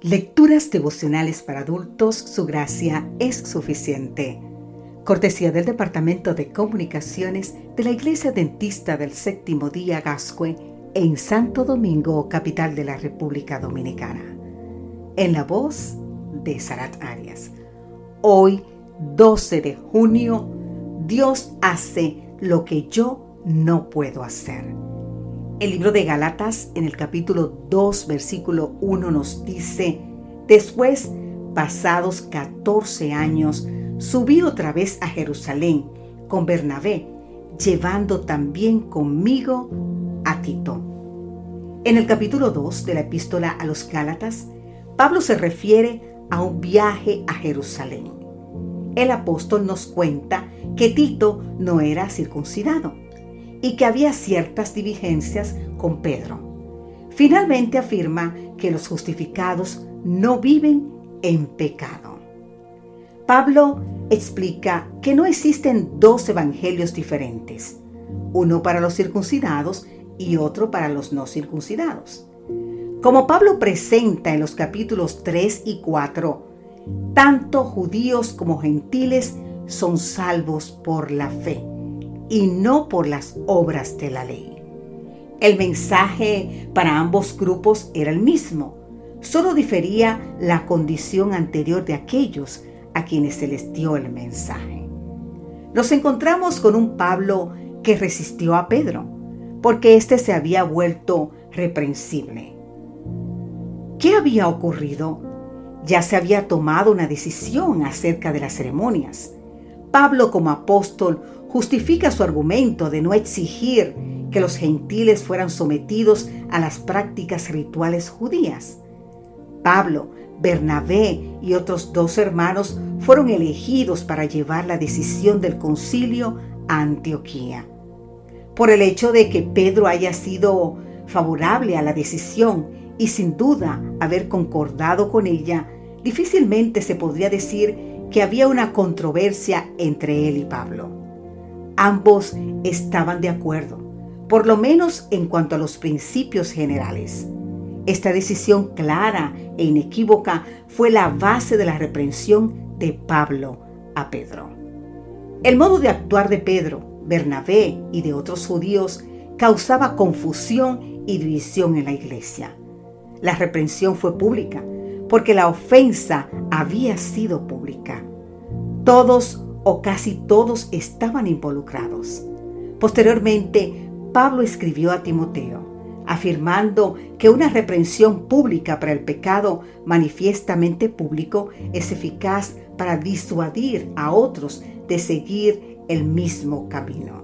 Lecturas devocionales para adultos, su gracia es suficiente. Cortesía del Departamento de Comunicaciones de la Iglesia Dentista del Séptimo Día Gascue en Santo Domingo, capital de la República Dominicana. En la voz de Sarat Arias. Hoy, 12 de junio, Dios hace lo que yo no puedo hacer. El libro de Galatas en el capítulo 2 versículo 1 nos dice, después, pasados 14 años, subí otra vez a Jerusalén con Bernabé, llevando también conmigo a Tito. En el capítulo 2 de la epístola a los Gálatas, Pablo se refiere a un viaje a Jerusalén. El apóstol nos cuenta que Tito no era circuncidado y que había ciertas diligencias con Pedro. Finalmente afirma que los justificados no viven en pecado. Pablo explica que no existen dos evangelios diferentes, uno para los circuncidados y otro para los no circuncidados. Como Pablo presenta en los capítulos 3 y 4, tanto judíos como gentiles son salvos por la fe y no por las obras de la ley. El mensaje para ambos grupos era el mismo, solo difería la condición anterior de aquellos a quienes se les dio el mensaje. Nos encontramos con un Pablo que resistió a Pedro, porque éste se había vuelto reprensible. ¿Qué había ocurrido? Ya se había tomado una decisión acerca de las ceremonias. Pablo como apóstol justifica su argumento de no exigir que los gentiles fueran sometidos a las prácticas rituales judías. Pablo, Bernabé y otros dos hermanos fueron elegidos para llevar la decisión del concilio a Antioquía. Por el hecho de que Pedro haya sido favorable a la decisión y sin duda haber concordado con ella, difícilmente se podría decir que había una controversia entre él y Pablo. Ambos estaban de acuerdo, por lo menos en cuanto a los principios generales. Esta decisión clara e inequívoca fue la base de la reprensión de Pablo a Pedro. El modo de actuar de Pedro, Bernabé y de otros judíos causaba confusión y división en la iglesia. La reprensión fue pública porque la ofensa había sido pública. Todos o casi todos estaban involucrados. Posteriormente, Pablo escribió a Timoteo, afirmando que una reprensión pública para el pecado manifiestamente público es eficaz para disuadir a otros de seguir el mismo camino.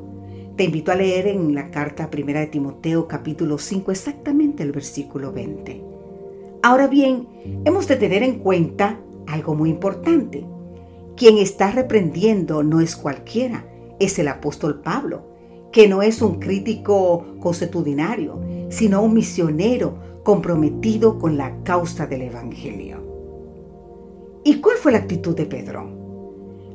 Te invito a leer en la carta primera de Timoteo capítulo 5 exactamente el versículo 20. Ahora bien, hemos de tener en cuenta algo muy importante. Quien está reprendiendo no es cualquiera, es el apóstol Pablo, que no es un crítico consuetudinario, sino un misionero comprometido con la causa del Evangelio. ¿Y cuál fue la actitud de Pedro?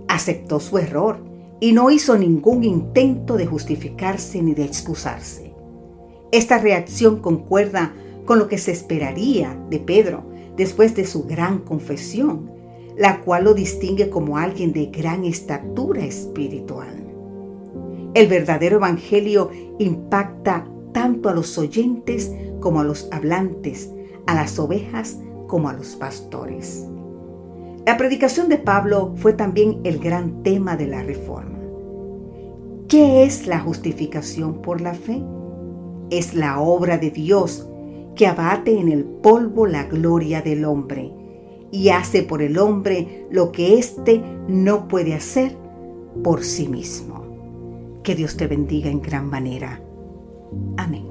Aceptó su error y no hizo ningún intento de justificarse ni de excusarse. Esta reacción concuerda con lo que se esperaría de Pedro después de su gran confesión, la cual lo distingue como alguien de gran estatura espiritual. El verdadero evangelio impacta tanto a los oyentes como a los hablantes, a las ovejas como a los pastores. La predicación de Pablo fue también el gran tema de la reforma. ¿Qué es la justificación por la fe? Es la obra de Dios que abate en el polvo la gloria del hombre y hace por el hombre lo que éste no puede hacer por sí mismo. Que Dios te bendiga en gran manera. Amén.